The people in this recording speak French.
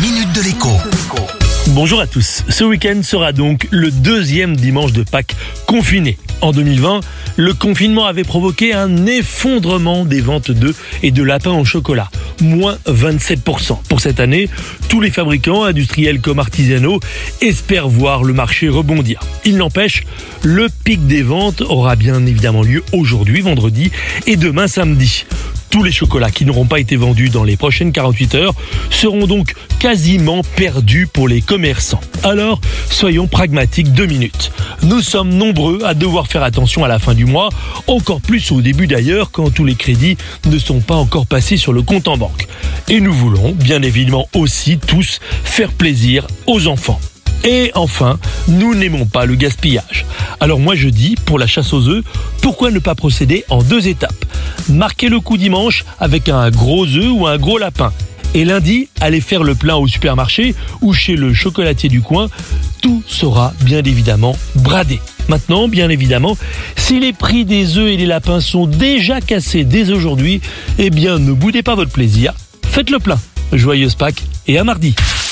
minute de l'écho. Bonjour à tous. Ce week-end sera donc le deuxième dimanche de Pâques confiné. En 2020, le confinement avait provoqué un effondrement des ventes d'œufs et de lapins au chocolat, moins 27%. Pour cette année, tous les fabricants, industriels comme artisanaux, espèrent voir le marché rebondir. Il n'empêche, le pic des ventes aura bien évidemment lieu aujourd'hui, vendredi, et demain samedi. Tous les chocolats qui n'auront pas été vendus dans les prochaines 48 heures seront donc quasiment perdus pour les commerçants. Alors, soyons pragmatiques deux minutes. Nous sommes nombreux à devoir faire attention à la fin du mois, encore plus au début d'ailleurs quand tous les crédits ne sont pas encore passés sur le compte en banque. Et nous voulons bien évidemment aussi tous faire plaisir aux enfants. Et enfin, nous n'aimons pas le gaspillage. Alors moi je dis, pour la chasse aux œufs, pourquoi ne pas procéder en deux étapes? Marquez le coup dimanche avec un gros œuf ou un gros lapin. Et lundi, allez faire le plein au supermarché ou chez le chocolatier du coin. Tout sera bien évidemment bradé. Maintenant, bien évidemment, si les prix des œufs et des lapins sont déjà cassés dès aujourd'hui, eh bien ne boudez pas votre plaisir. Faites le plein. Joyeuse Pâques et à mardi.